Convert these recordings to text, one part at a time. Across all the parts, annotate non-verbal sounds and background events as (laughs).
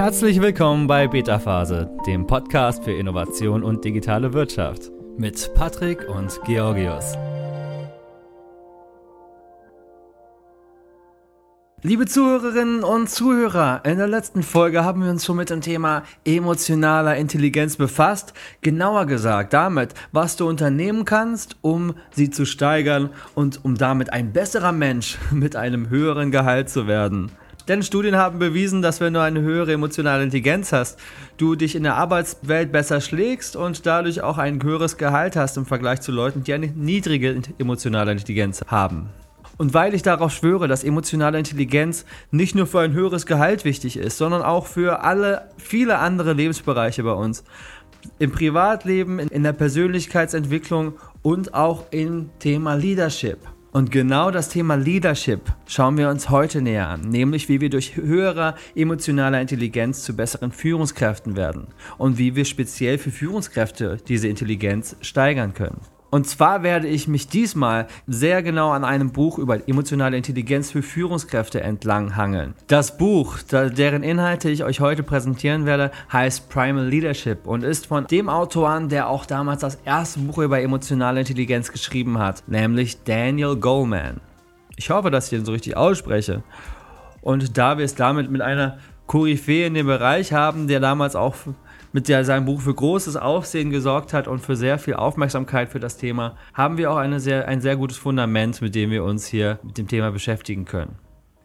Herzlich willkommen bei Beta Phase, dem Podcast für Innovation und digitale Wirtschaft mit Patrick und Georgios. Liebe Zuhörerinnen und Zuhörer, in der letzten Folge haben wir uns schon mit dem Thema emotionaler Intelligenz befasst. Genauer gesagt damit, was du unternehmen kannst, um sie zu steigern und um damit ein besserer Mensch (laughs) mit einem höheren Gehalt zu werden. Denn Studien haben bewiesen, dass wenn du eine höhere emotionale Intelligenz hast, du dich in der Arbeitswelt besser schlägst und dadurch auch ein höheres Gehalt hast im Vergleich zu Leuten, die eine niedrige emotionale Intelligenz haben. Und weil ich darauf schwöre, dass emotionale Intelligenz nicht nur für ein höheres Gehalt wichtig ist, sondern auch für alle, viele andere Lebensbereiche bei uns. Im Privatleben, in der Persönlichkeitsentwicklung und auch im Thema Leadership. Und genau das Thema Leadership schauen wir uns heute näher an, nämlich wie wir durch höhere emotionale Intelligenz zu besseren Führungskräften werden und wie wir speziell für Führungskräfte diese Intelligenz steigern können. Und zwar werde ich mich diesmal sehr genau an einem Buch über emotionale Intelligenz für Führungskräfte entlang hangeln. Das Buch, deren Inhalte ich euch heute präsentieren werde, heißt Primal Leadership und ist von dem Autoren, der auch damals das erste Buch über emotionale Intelligenz geschrieben hat, nämlich Daniel Goleman. Ich hoffe, dass ich ihn so richtig ausspreche. Und da wir es damit mit einer Koryphäe in dem Bereich haben, der damals auch mit der sein Buch für großes Aufsehen gesorgt hat und für sehr viel Aufmerksamkeit für das Thema, haben wir auch eine sehr, ein sehr gutes Fundament, mit dem wir uns hier mit dem Thema beschäftigen können.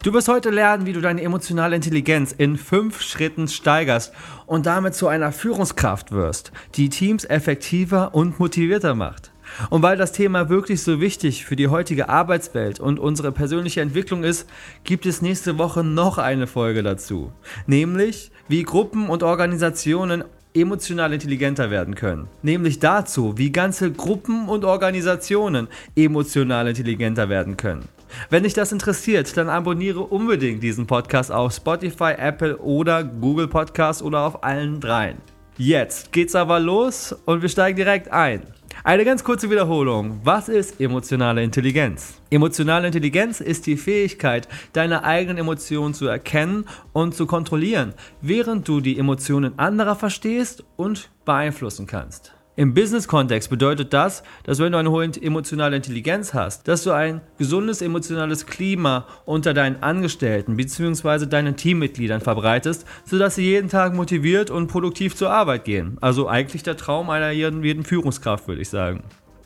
Du wirst heute lernen, wie du deine emotionale Intelligenz in fünf Schritten steigerst und damit zu einer Führungskraft wirst, die Teams effektiver und motivierter macht. Und weil das Thema wirklich so wichtig für die heutige Arbeitswelt und unsere persönliche Entwicklung ist, gibt es nächste Woche noch eine Folge dazu. Nämlich, wie Gruppen und Organisationen emotional intelligenter werden können. Nämlich dazu, wie ganze Gruppen und Organisationen emotional intelligenter werden können. Wenn dich das interessiert, dann abonniere unbedingt diesen Podcast auf Spotify, Apple oder Google Podcast oder auf allen dreien. Jetzt geht's aber los und wir steigen direkt ein. Eine ganz kurze Wiederholung. Was ist emotionale Intelligenz? Emotionale Intelligenz ist die Fähigkeit, deine eigenen Emotionen zu erkennen und zu kontrollieren, während du die Emotionen anderer verstehst und beeinflussen kannst. Im Business-Kontext bedeutet das, dass wenn du eine hohe emotionale Intelligenz hast, dass du ein gesundes emotionales Klima unter deinen Angestellten bzw. deinen Teammitgliedern verbreitest, sodass sie jeden Tag motiviert und produktiv zur Arbeit gehen. Also eigentlich der Traum einer jeden, jeden Führungskraft, würde ich sagen.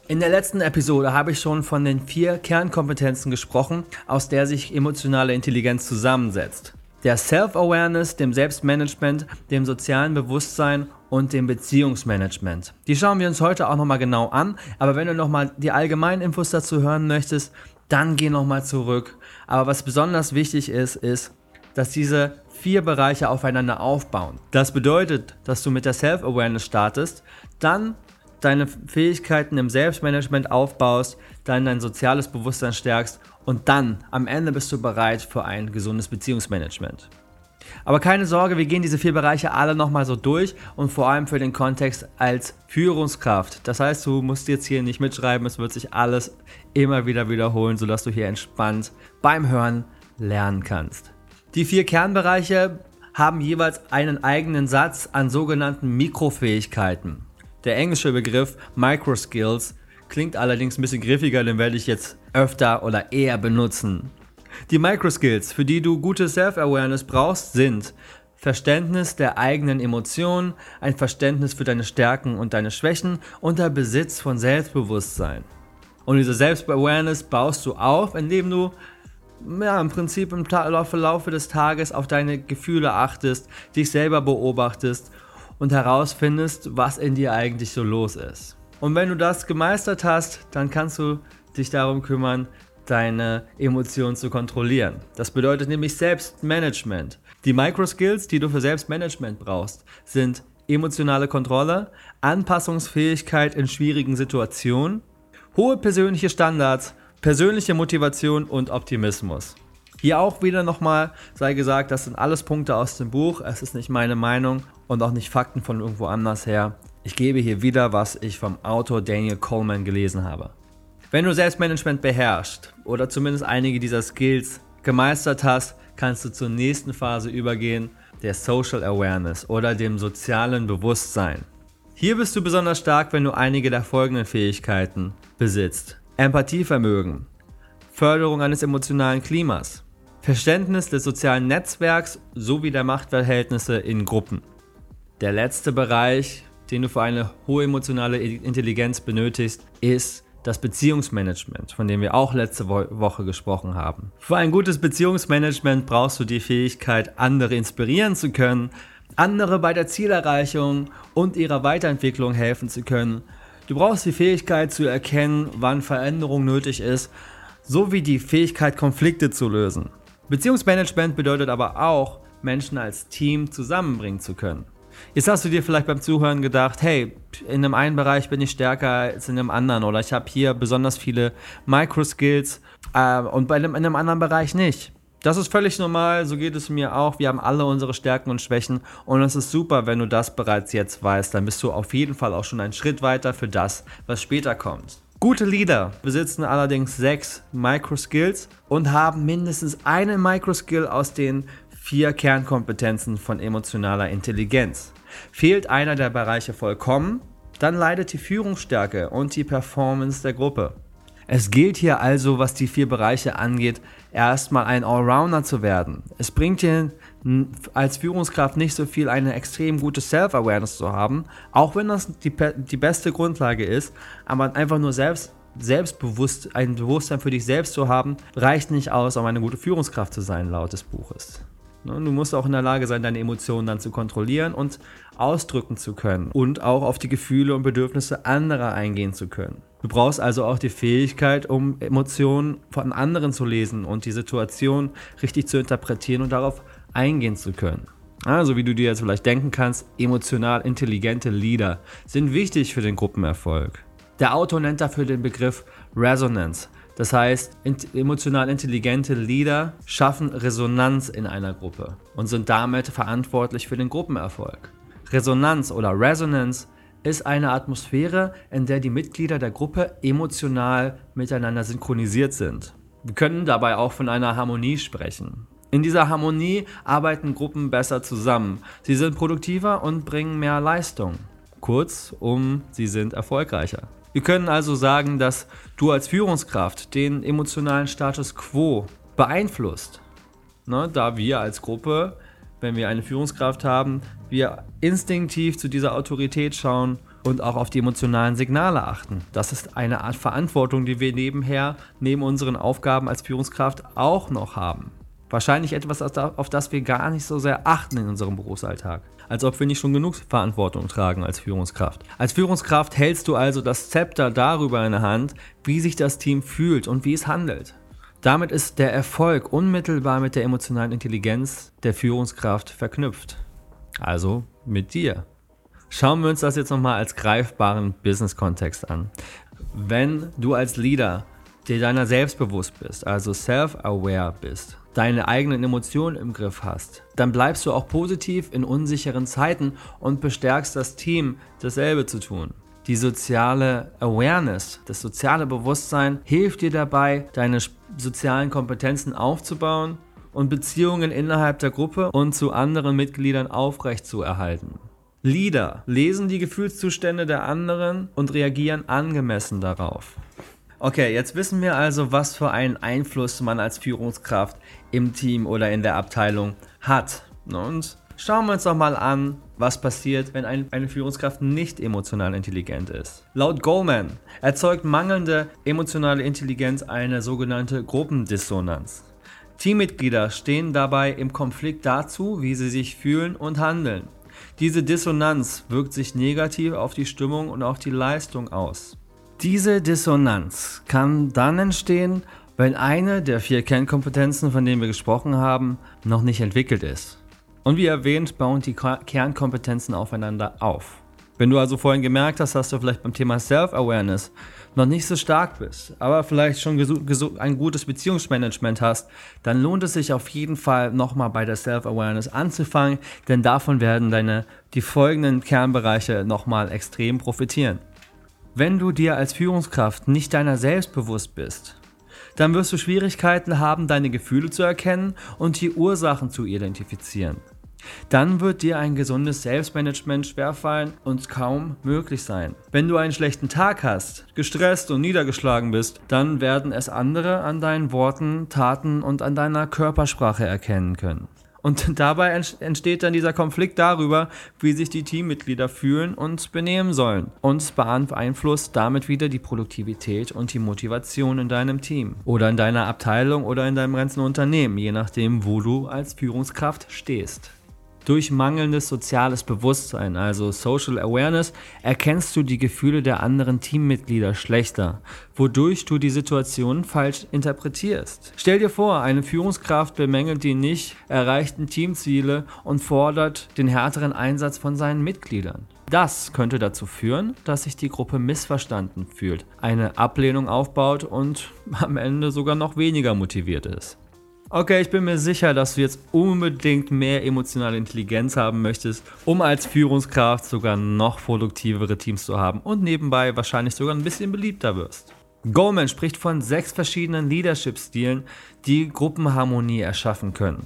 In der letzten Episode habe ich schon von den vier Kernkompetenzen gesprochen, aus der sich emotionale Intelligenz zusammensetzt. Der Self-Awareness, dem Selbstmanagement, dem sozialen Bewusstsein und dem Beziehungsmanagement. Die schauen wir uns heute auch nochmal genau an, aber wenn du nochmal die allgemeinen Infos dazu hören möchtest, dann geh nochmal zurück. Aber was besonders wichtig ist, ist, dass diese vier Bereiche aufeinander aufbauen. Das bedeutet, dass du mit der Self-Awareness startest, dann deine Fähigkeiten im Selbstmanagement aufbaust, dann dein soziales Bewusstsein stärkst und dann am Ende bist du bereit für ein gesundes Beziehungsmanagement. Aber keine Sorge, wir gehen diese vier Bereiche alle nochmal so durch und vor allem für den Kontext als Führungskraft. Das heißt, du musst jetzt hier nicht mitschreiben, es wird sich alles immer wieder wiederholen, sodass du hier entspannt beim Hören lernen kannst. Die vier Kernbereiche haben jeweils einen eigenen Satz an sogenannten Mikrofähigkeiten. Der englische Begriff Microskills klingt allerdings ein bisschen griffiger, den werde ich jetzt öfter oder eher benutzen. Die Microskills, für die du gute Self-Awareness brauchst, sind Verständnis der eigenen Emotionen, ein Verständnis für deine Stärken und deine Schwächen und der Besitz von Selbstbewusstsein. Und diese Selbst-Awareness baust du auf, indem du ja, im Prinzip im Laufe des Tages auf deine Gefühle achtest, dich selber beobachtest und herausfindest, was in dir eigentlich so los ist. Und wenn du das gemeistert hast, dann kannst du dich darum kümmern, deine Emotionen zu kontrollieren. Das bedeutet nämlich Selbstmanagement. Die Microskills, die du für Selbstmanagement brauchst, sind emotionale Kontrolle, Anpassungsfähigkeit in schwierigen Situationen, hohe persönliche Standards, persönliche Motivation und Optimismus. Hier auch wieder nochmal sei gesagt, das sind alles Punkte aus dem Buch. Es ist nicht meine Meinung und auch nicht Fakten von irgendwo anders her. Ich gebe hier wieder, was ich vom Autor Daniel Coleman gelesen habe. Wenn du Selbstmanagement beherrschst oder zumindest einige dieser Skills gemeistert hast, kannst du zur nächsten Phase übergehen, der Social Awareness oder dem sozialen Bewusstsein. Hier bist du besonders stark, wenn du einige der folgenden Fähigkeiten besitzt. Empathievermögen, Förderung eines emotionalen Klimas, Verständnis des sozialen Netzwerks sowie der Machtverhältnisse in Gruppen. Der letzte Bereich, den du für eine hohe emotionale Intelligenz benötigst, ist das Beziehungsmanagement, von dem wir auch letzte Woche gesprochen haben. Für ein gutes Beziehungsmanagement brauchst du die Fähigkeit, andere inspirieren zu können, andere bei der Zielerreichung und ihrer Weiterentwicklung helfen zu können. Du brauchst die Fähigkeit zu erkennen, wann Veränderung nötig ist, sowie die Fähigkeit, Konflikte zu lösen. Beziehungsmanagement bedeutet aber auch, Menschen als Team zusammenbringen zu können. Jetzt hast du dir vielleicht beim Zuhören gedacht, hey, in einem einen Bereich bin ich stärker als in einem anderen oder ich habe hier besonders viele Microskills äh, und bei einem, in einem anderen Bereich nicht. Das ist völlig normal, so geht es mir auch. Wir haben alle unsere Stärken und Schwächen und es ist super, wenn du das bereits jetzt weißt. Dann bist du auf jeden Fall auch schon einen Schritt weiter für das, was später kommt. Gute Leader besitzen allerdings sechs Microskills und haben mindestens einen Microskill aus den vier Kernkompetenzen von emotionaler Intelligenz. Fehlt einer der Bereiche vollkommen, dann leidet die Führungsstärke und die Performance der Gruppe. Es gilt hier also, was die vier Bereiche angeht, erstmal ein Allrounder zu werden. Es bringt dir als Führungskraft nicht so viel, eine extrem gute Self-Awareness zu haben, auch wenn das die, die beste Grundlage ist, aber einfach nur selbst selbstbewusst, ein Bewusstsein für dich selbst zu haben, reicht nicht aus, um eine gute Führungskraft zu sein, laut des Buches. Ne, du musst auch in der Lage sein, deine Emotionen dann zu kontrollieren und ausdrücken zu können und auch auf die Gefühle und Bedürfnisse anderer eingehen zu können. Du brauchst also auch die Fähigkeit, um Emotionen von anderen zu lesen und die Situation richtig zu interpretieren und darauf eingehen zu können. Also wie du dir jetzt vielleicht denken kannst, emotional intelligente Leader sind wichtig für den Gruppenerfolg. Der Autor nennt dafür den Begriff Resonance. Das heißt, emotional intelligente Leader schaffen Resonanz in einer Gruppe und sind damit verantwortlich für den Gruppenerfolg. Resonanz oder Resonance ist eine Atmosphäre, in der die Mitglieder der Gruppe emotional miteinander synchronisiert sind. Wir können dabei auch von einer Harmonie sprechen. In dieser Harmonie arbeiten Gruppen besser zusammen. Sie sind produktiver und bringen mehr Leistung. Kurz, um sie sind erfolgreicher. Wir können also sagen, dass du als Führungskraft den emotionalen Status quo beeinflusst. Ne, da wir als Gruppe, wenn wir eine Führungskraft haben, wir instinktiv zu dieser Autorität schauen und auch auf die emotionalen Signale achten. Das ist eine Art Verantwortung, die wir nebenher, neben unseren Aufgaben als Führungskraft auch noch haben. Wahrscheinlich etwas, auf das wir gar nicht so sehr achten in unserem Berufsalltag. Als ob wir nicht schon genug Verantwortung tragen als Führungskraft. Als Führungskraft hältst du also das Zepter darüber in der Hand, wie sich das Team fühlt und wie es handelt. Damit ist der Erfolg unmittelbar mit der emotionalen Intelligenz der Führungskraft verknüpft. Also mit dir. Schauen wir uns das jetzt nochmal als greifbaren Business-Kontext an. Wenn du als Leader dir deiner selbst bewusst bist, also self-aware bist, deine eigenen Emotionen im Griff hast, dann bleibst du auch positiv in unsicheren Zeiten und bestärkst das Team, dasselbe zu tun. Die soziale Awareness, das soziale Bewusstsein hilft dir dabei, deine sozialen Kompetenzen aufzubauen und Beziehungen innerhalb der Gruppe und zu anderen Mitgliedern aufrechtzuerhalten. Leader lesen die Gefühlszustände der anderen und reagieren angemessen darauf. Okay, jetzt wissen wir also, was für einen Einfluss man als Führungskraft im Team oder in der Abteilung hat. Und schauen wir uns doch mal an, was passiert, wenn ein, eine Führungskraft nicht emotional intelligent ist. Laut Goldman erzeugt mangelnde emotionale Intelligenz eine sogenannte Gruppendissonanz. Teammitglieder stehen dabei im Konflikt dazu, wie sie sich fühlen und handeln. Diese Dissonanz wirkt sich negativ auf die Stimmung und auf die Leistung aus. Diese Dissonanz kann dann entstehen, wenn eine der vier Kernkompetenzen, von denen wir gesprochen haben, noch nicht entwickelt ist. Und wie erwähnt, bauen die Kernkompetenzen aufeinander auf. Wenn du also vorhin gemerkt hast, dass du vielleicht beim Thema Self-Awareness noch nicht so stark bist, aber vielleicht schon ein gutes Beziehungsmanagement hast, dann lohnt es sich auf jeden Fall nochmal bei der Self-Awareness anzufangen, denn davon werden deine die folgenden Kernbereiche nochmal extrem profitieren. Wenn du dir als Führungskraft nicht deiner selbst bewusst bist, dann wirst du Schwierigkeiten haben, deine Gefühle zu erkennen und die Ursachen zu identifizieren. Dann wird dir ein gesundes Selbstmanagement schwerfallen und kaum möglich sein. Wenn du einen schlechten Tag hast, gestresst und niedergeschlagen bist, dann werden es andere an deinen Worten, Taten und an deiner Körpersprache erkennen können. Und (laughs) dabei entsteht dann dieser Konflikt darüber, wie sich die Teammitglieder fühlen und benehmen sollen. Und beeinflusst damit wieder die Produktivität und die Motivation in deinem Team. Oder in deiner Abteilung oder in deinem ganzen Unternehmen, je nachdem, wo du als Führungskraft stehst. Durch mangelndes soziales Bewusstsein, also Social Awareness, erkennst du die Gefühle der anderen Teammitglieder schlechter, wodurch du die Situation falsch interpretierst. Stell dir vor, eine Führungskraft bemängelt die nicht erreichten Teamziele und fordert den härteren Einsatz von seinen Mitgliedern. Das könnte dazu führen, dass sich die Gruppe missverstanden fühlt, eine Ablehnung aufbaut und am Ende sogar noch weniger motiviert ist. Okay, ich bin mir sicher, dass du jetzt unbedingt mehr emotionale Intelligenz haben möchtest, um als Führungskraft sogar noch produktivere Teams zu haben und nebenbei wahrscheinlich sogar ein bisschen beliebter wirst. Goldman spricht von sechs verschiedenen Leadership-Stilen, die Gruppenharmonie erschaffen können.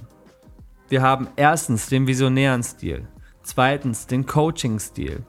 Wir haben erstens den visionären Stil, zweitens den Coaching-Stil,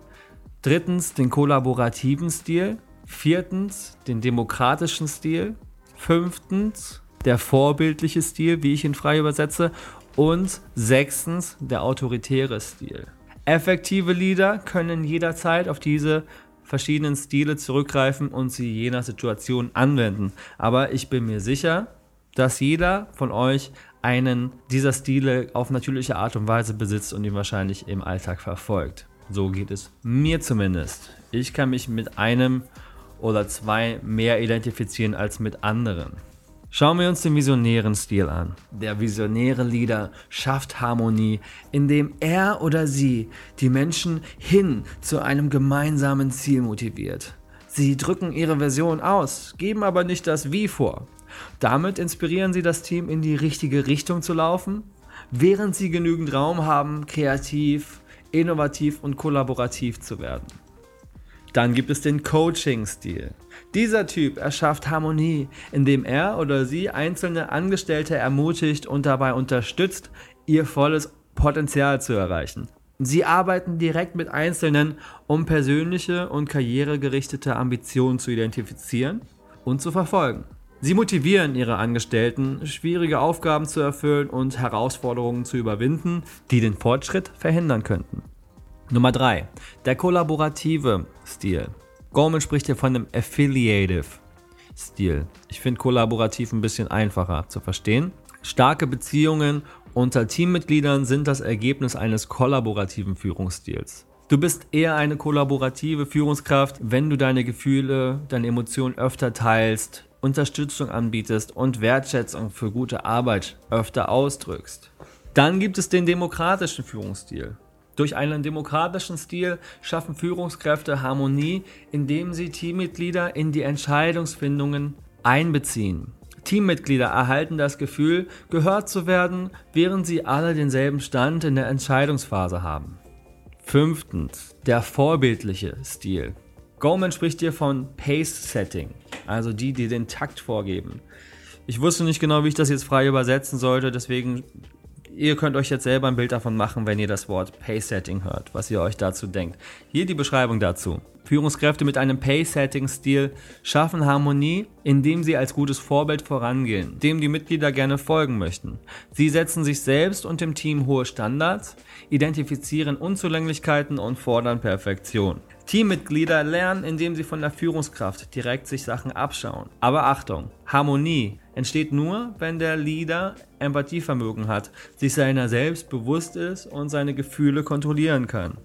drittens den kollaborativen Stil, viertens den demokratischen Stil, fünftens der vorbildliche Stil, wie ich ihn frei übersetze, und sechstens der autoritäre Stil. Effektive Leader können jederzeit auf diese verschiedenen Stile zurückgreifen und sie je nach Situation anwenden. Aber ich bin mir sicher, dass jeder von euch einen dieser Stile auf natürliche Art und Weise besitzt und ihn wahrscheinlich im Alltag verfolgt. So geht es mir zumindest. Ich kann mich mit einem oder zwei mehr identifizieren als mit anderen. Schauen wir uns den visionären Stil an. Der visionäre Leader schafft Harmonie, indem er oder sie die Menschen hin zu einem gemeinsamen Ziel motiviert. Sie drücken ihre Version aus, geben aber nicht das Wie vor. Damit inspirieren sie das Team in die richtige Richtung zu laufen, während sie genügend Raum haben, kreativ, innovativ und kollaborativ zu werden. Dann gibt es den Coaching-Stil. Dieser Typ erschafft Harmonie, indem er oder sie einzelne Angestellte ermutigt und dabei unterstützt, ihr volles Potenzial zu erreichen. Sie arbeiten direkt mit Einzelnen, um persönliche und karrieregerichtete Ambitionen zu identifizieren und zu verfolgen. Sie motivieren ihre Angestellten, schwierige Aufgaben zu erfüllen und Herausforderungen zu überwinden, die den Fortschritt verhindern könnten. Nummer 3. Der kollaborative Stil. Gorman spricht hier von einem Affiliative Stil. Ich finde kollaborativ ein bisschen einfacher zu verstehen. Starke Beziehungen unter Teammitgliedern sind das Ergebnis eines kollaborativen Führungsstils. Du bist eher eine kollaborative Führungskraft, wenn du deine Gefühle, deine Emotionen öfter teilst, Unterstützung anbietest und Wertschätzung für gute Arbeit öfter ausdrückst. Dann gibt es den demokratischen Führungsstil. Durch einen demokratischen Stil schaffen Führungskräfte Harmonie, indem sie Teammitglieder in die Entscheidungsfindungen einbeziehen. Teammitglieder erhalten das Gefühl, gehört zu werden, während sie alle denselben Stand in der Entscheidungsphase haben. Fünftens, der vorbildliche Stil. Goldman spricht hier von Pace Setting, also die, die den Takt vorgeben. Ich wusste nicht genau, wie ich das jetzt frei übersetzen sollte, deswegen Ihr könnt euch jetzt selber ein Bild davon machen, wenn ihr das Wort Pay-Setting hört, was ihr euch dazu denkt. Hier die Beschreibung dazu. Führungskräfte mit einem Pay-Setting-Stil schaffen Harmonie, indem sie als gutes Vorbild vorangehen, dem die Mitglieder gerne folgen möchten. Sie setzen sich selbst und dem Team hohe Standards, identifizieren Unzulänglichkeiten und fordern Perfektion. Teammitglieder lernen, indem sie von der Führungskraft direkt sich Sachen abschauen. Aber Achtung, Harmonie entsteht nur, wenn der Leader Empathievermögen hat, sich seiner selbst bewusst ist und seine Gefühle kontrollieren kann.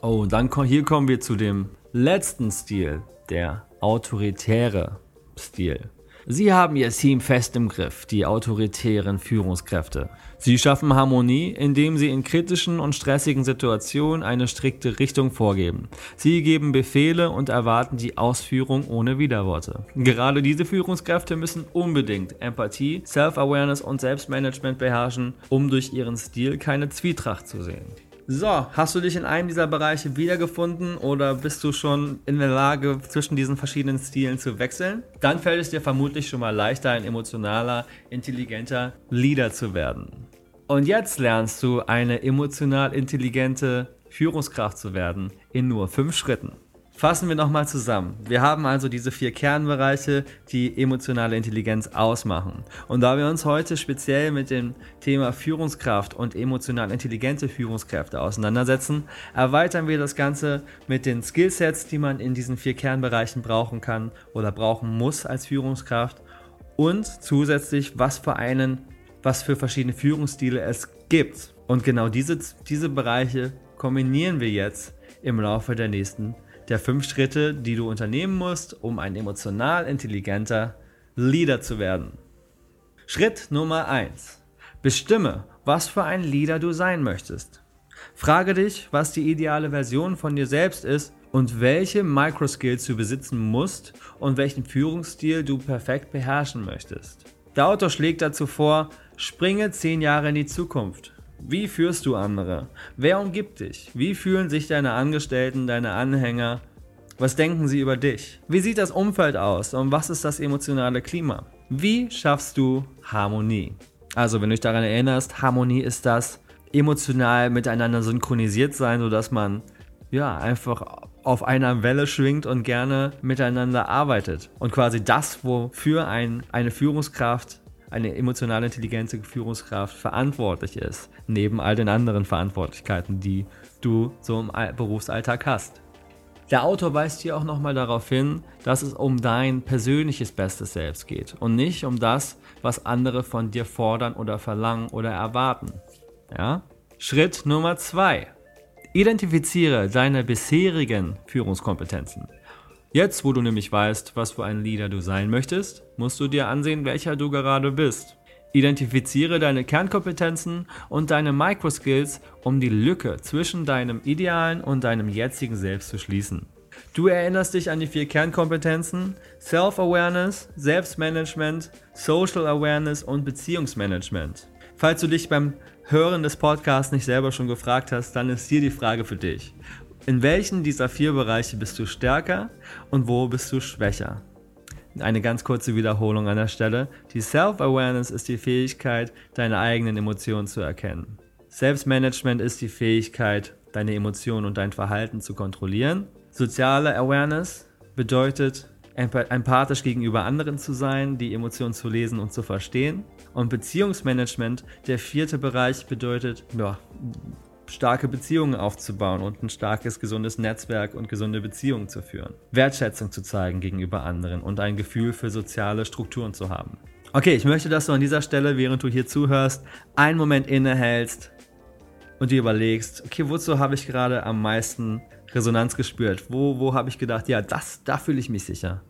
Oh, dann hier kommen wir zu dem letzten Stil, der autoritäre Stil. Sie haben ihr Team fest im Griff, die autoritären Führungskräfte. Sie schaffen Harmonie, indem sie in kritischen und stressigen Situationen eine strikte Richtung vorgeben. Sie geben Befehle und erwarten die Ausführung ohne Widerworte. Gerade diese Führungskräfte müssen unbedingt Empathie, Self-Awareness und Selbstmanagement beherrschen, um durch ihren Stil keine Zwietracht zu sehen. So, hast du dich in einem dieser Bereiche wiedergefunden oder bist du schon in der Lage, zwischen diesen verschiedenen Stilen zu wechseln? Dann fällt es dir vermutlich schon mal leichter, ein emotionaler, intelligenter Leader zu werden. Und jetzt lernst du eine emotional intelligente Führungskraft zu werden in nur fünf Schritten. Fassen wir nochmal zusammen. Wir haben also diese vier Kernbereiche, die emotionale Intelligenz ausmachen. Und da wir uns heute speziell mit dem Thema Führungskraft und emotional intelligente Führungskräfte auseinandersetzen, erweitern wir das Ganze mit den Skillsets, die man in diesen vier Kernbereichen brauchen kann oder brauchen muss als Führungskraft und zusätzlich, was für einen, was für verschiedene Führungsstile es gibt. Und genau diese, diese Bereiche kombinieren wir jetzt im Laufe der nächsten der fünf Schritte, die du unternehmen musst, um ein emotional intelligenter Leader zu werden. Schritt Nummer 1. Bestimme, was für ein Leader du sein möchtest. Frage dich, was die ideale Version von dir selbst ist und welche Microskills du besitzen musst und welchen Führungsstil du perfekt beherrschen möchtest. Der Autor schlägt dazu vor, springe 10 Jahre in die Zukunft. Wie führst du andere? Wer umgibt dich? Wie fühlen sich deine Angestellten, deine Anhänger? Was denken sie über dich? Wie sieht das Umfeld aus und was ist das emotionale Klima? Wie schaffst du Harmonie? Also, wenn du dich daran erinnerst, Harmonie ist das emotional miteinander synchronisiert sein, sodass man ja einfach auf einer Welle schwingt und gerne miteinander arbeitet. Und quasi das, wofür ein, eine Führungskraft eine emotional intelligente Führungskraft verantwortlich ist, neben all den anderen Verantwortlichkeiten, die du so im Berufsalltag hast. Der Autor weist hier auch nochmal darauf hin, dass es um dein persönliches Bestes selbst geht und nicht um das, was andere von dir fordern oder verlangen oder erwarten. Ja? Schritt Nummer zwei: Identifiziere deine bisherigen Führungskompetenzen. Jetzt, wo du nämlich weißt, was für ein Leader du sein möchtest, musst du dir ansehen, welcher du gerade bist. Identifiziere deine Kernkompetenzen und deine Microskills, um die Lücke zwischen deinem idealen und deinem jetzigen Selbst zu schließen. Du erinnerst dich an die vier Kernkompetenzen Self-Awareness, Selbstmanagement, Social Awareness und Beziehungsmanagement. Falls du dich beim Hören des Podcasts nicht selber schon gefragt hast, dann ist hier die Frage für dich. In welchen dieser vier Bereiche bist du stärker und wo bist du schwächer? Eine ganz kurze Wiederholung an der Stelle. Die Self-Awareness ist die Fähigkeit, deine eigenen Emotionen zu erkennen. Selbstmanagement ist die Fähigkeit, deine Emotionen und dein Verhalten zu kontrollieren. Soziale Awareness bedeutet, empathisch gegenüber anderen zu sein, die Emotionen zu lesen und zu verstehen. Und Beziehungsmanagement, der vierte Bereich, bedeutet, ja, starke Beziehungen aufzubauen und ein starkes, gesundes Netzwerk und gesunde Beziehungen zu führen. Wertschätzung zu zeigen gegenüber anderen und ein Gefühl für soziale Strukturen zu haben. Okay, ich möchte, dass du an dieser Stelle, während du hier zuhörst, einen Moment innehältst und dir überlegst, okay, wozu habe ich gerade am meisten Resonanz gespürt? Wo, wo habe ich gedacht, ja, das, da fühle ich mich sicher.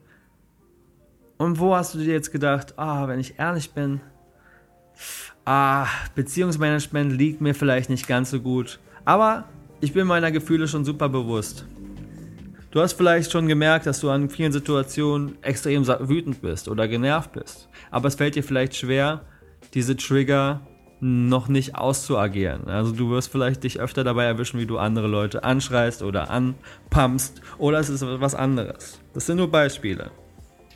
Und wo hast du dir jetzt gedacht, ah, wenn ich ehrlich bin, ah, Beziehungsmanagement liegt mir vielleicht nicht ganz so gut. Aber ich bin meiner Gefühle schon super bewusst. Du hast vielleicht schon gemerkt, dass du an vielen Situationen extrem wütend bist oder genervt bist. Aber es fällt dir vielleicht schwer, diese Trigger noch nicht auszuagieren. Also du wirst vielleicht dich öfter dabei erwischen, wie du andere Leute anschreist oder anpumpst oder es ist was anderes. Das sind nur Beispiele.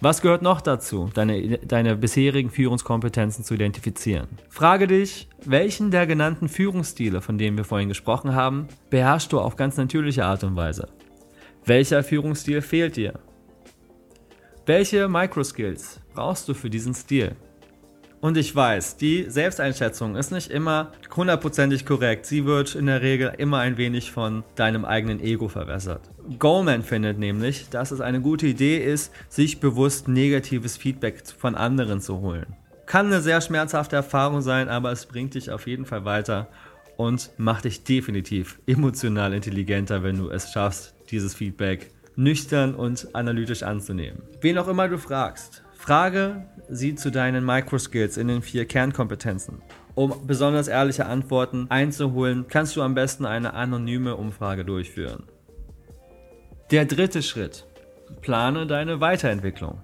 Was gehört noch dazu, deine, deine bisherigen Führungskompetenzen zu identifizieren? Frage dich, welchen der genannten Führungsstile, von denen wir vorhin gesprochen haben, beherrschst du auf ganz natürliche Art und Weise? Welcher Führungsstil fehlt dir? Welche Microskills brauchst du für diesen Stil? Und ich weiß, die Selbsteinschätzung ist nicht immer hundertprozentig korrekt. Sie wird in der Regel immer ein wenig von deinem eigenen Ego verwässert. Goldman findet nämlich, dass es eine gute Idee ist, sich bewusst negatives Feedback von anderen zu holen. Kann eine sehr schmerzhafte Erfahrung sein, aber es bringt dich auf jeden Fall weiter und macht dich definitiv emotional intelligenter, wenn du es schaffst, dieses Feedback nüchtern und analytisch anzunehmen. Wen auch immer du fragst, Frage sie zu deinen Microskills in den vier Kernkompetenzen. Um besonders ehrliche Antworten einzuholen, kannst du am besten eine anonyme Umfrage durchführen. Der dritte Schritt. Plane deine Weiterentwicklung.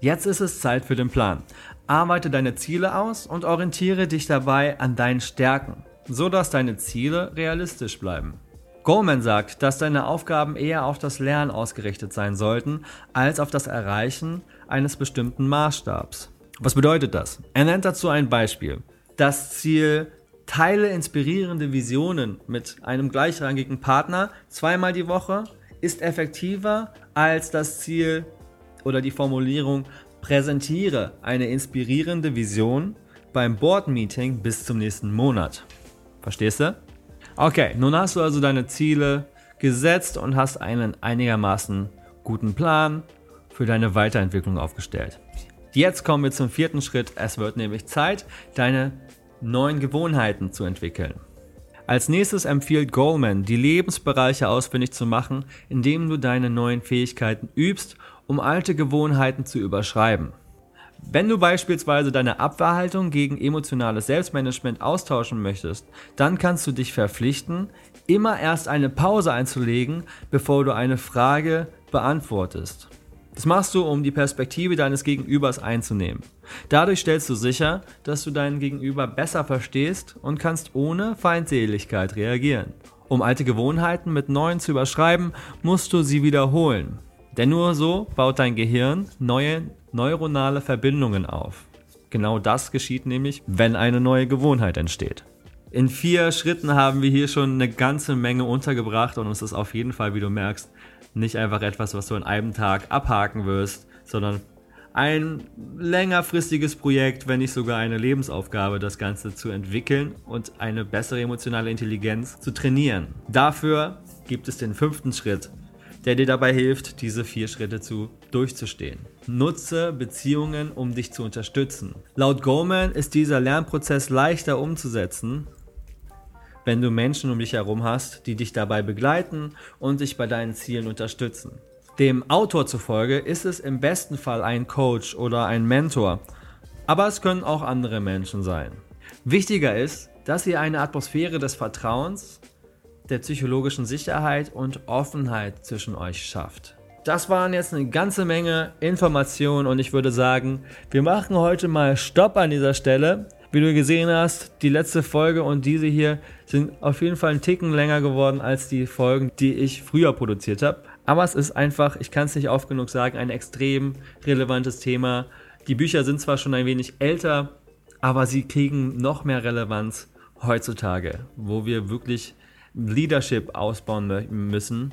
Jetzt ist es Zeit für den Plan. Arbeite deine Ziele aus und orientiere dich dabei an deinen Stärken. so dass deine Ziele realistisch bleiben. Goleman sagt, dass deine Aufgaben eher auf das Lernen ausgerichtet sein sollten, als auf das Erreichen eines bestimmten Maßstabs. Was bedeutet das? Er nennt dazu ein Beispiel. Das Ziel, teile inspirierende Visionen mit einem gleichrangigen Partner zweimal die Woche, ist effektiver als das Ziel oder die Formulierung, präsentiere eine inspirierende Vision beim Board-Meeting bis zum nächsten Monat. Verstehst du? Okay, nun hast du also deine Ziele gesetzt und hast einen einigermaßen guten Plan für deine Weiterentwicklung aufgestellt. Jetzt kommen wir zum vierten Schritt. Es wird nämlich Zeit, deine neuen Gewohnheiten zu entwickeln. Als nächstes empfiehlt Goldman, die Lebensbereiche ausfindig zu machen, indem du deine neuen Fähigkeiten übst, um alte Gewohnheiten zu überschreiben. Wenn du beispielsweise deine Abwehrhaltung gegen emotionales Selbstmanagement austauschen möchtest, dann kannst du dich verpflichten, immer erst eine Pause einzulegen, bevor du eine Frage beantwortest. Das machst du, um die Perspektive deines Gegenübers einzunehmen. Dadurch stellst du sicher, dass du deinen Gegenüber besser verstehst und kannst ohne Feindseligkeit reagieren. Um alte Gewohnheiten mit neuen zu überschreiben, musst du sie wiederholen. Denn nur so baut dein Gehirn neue neuronale Verbindungen auf. Genau das geschieht nämlich, wenn eine neue Gewohnheit entsteht. In vier Schritten haben wir hier schon eine ganze Menge untergebracht und es ist auf jeden Fall, wie du merkst, nicht einfach etwas, was du in einem Tag abhaken wirst, sondern ein längerfristiges Projekt, wenn nicht sogar eine Lebensaufgabe, das Ganze zu entwickeln und eine bessere emotionale Intelligenz zu trainieren. Dafür gibt es den fünften Schritt, der dir dabei hilft, diese vier Schritte zu durchzustehen. Nutze Beziehungen, um dich zu unterstützen. Laut Goleman ist dieser Lernprozess leichter umzusetzen, wenn du Menschen um dich herum hast, die dich dabei begleiten und dich bei deinen Zielen unterstützen. Dem Autor zufolge ist es im besten Fall ein Coach oder ein Mentor, aber es können auch andere Menschen sein. Wichtiger ist, dass ihr eine Atmosphäre des Vertrauens der psychologischen Sicherheit und Offenheit zwischen euch schafft. Das waren jetzt eine ganze Menge Informationen und ich würde sagen, wir machen heute mal Stopp an dieser Stelle. Wie du gesehen hast, die letzte Folge und diese hier sind auf jeden Fall einen Ticken länger geworden als die Folgen, die ich früher produziert habe. Aber es ist einfach, ich kann es nicht oft genug sagen, ein extrem relevantes Thema. Die Bücher sind zwar schon ein wenig älter, aber sie kriegen noch mehr Relevanz heutzutage, wo wir wirklich Leadership ausbauen müssen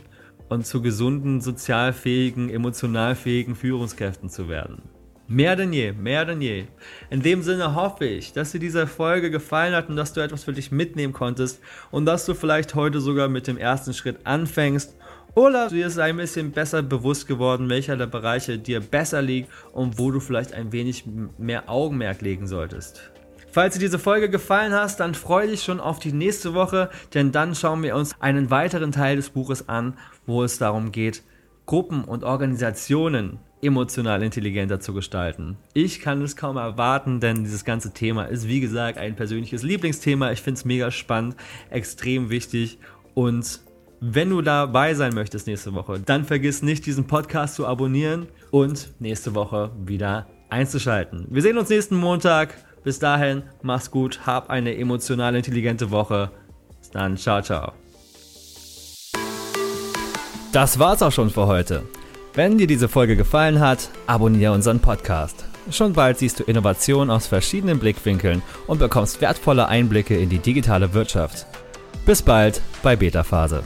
und zu gesunden, sozialfähigen, emotionalfähigen Führungskräften zu werden. Mehr denn je, mehr denn je. In dem Sinne hoffe ich, dass dir diese Folge gefallen hat und dass du etwas für dich mitnehmen konntest und dass du vielleicht heute sogar mit dem ersten Schritt anfängst oder dir ist ein bisschen besser bewusst geworden, welcher der Bereiche dir besser liegt und wo du vielleicht ein wenig mehr Augenmerk legen solltest. Falls dir diese Folge gefallen hat, dann freue dich schon auf die nächste Woche, denn dann schauen wir uns einen weiteren Teil des Buches an, wo es darum geht, Gruppen und Organisationen emotional intelligenter zu gestalten. Ich kann es kaum erwarten, denn dieses ganze Thema ist, wie gesagt, ein persönliches Lieblingsthema. Ich finde es mega spannend, extrem wichtig und wenn du dabei sein möchtest nächste Woche, dann vergiss nicht, diesen Podcast zu abonnieren und nächste Woche wieder einzuschalten. Wir sehen uns nächsten Montag. Bis dahin, mach's gut, hab eine emotional intelligente Woche. Bis dann, ciao, ciao. Das war's auch schon für heute. Wenn dir diese Folge gefallen hat, abonniere unseren Podcast. Schon bald siehst du Innovationen aus verschiedenen Blickwinkeln und bekommst wertvolle Einblicke in die digitale Wirtschaft. Bis bald bei Beta Phase.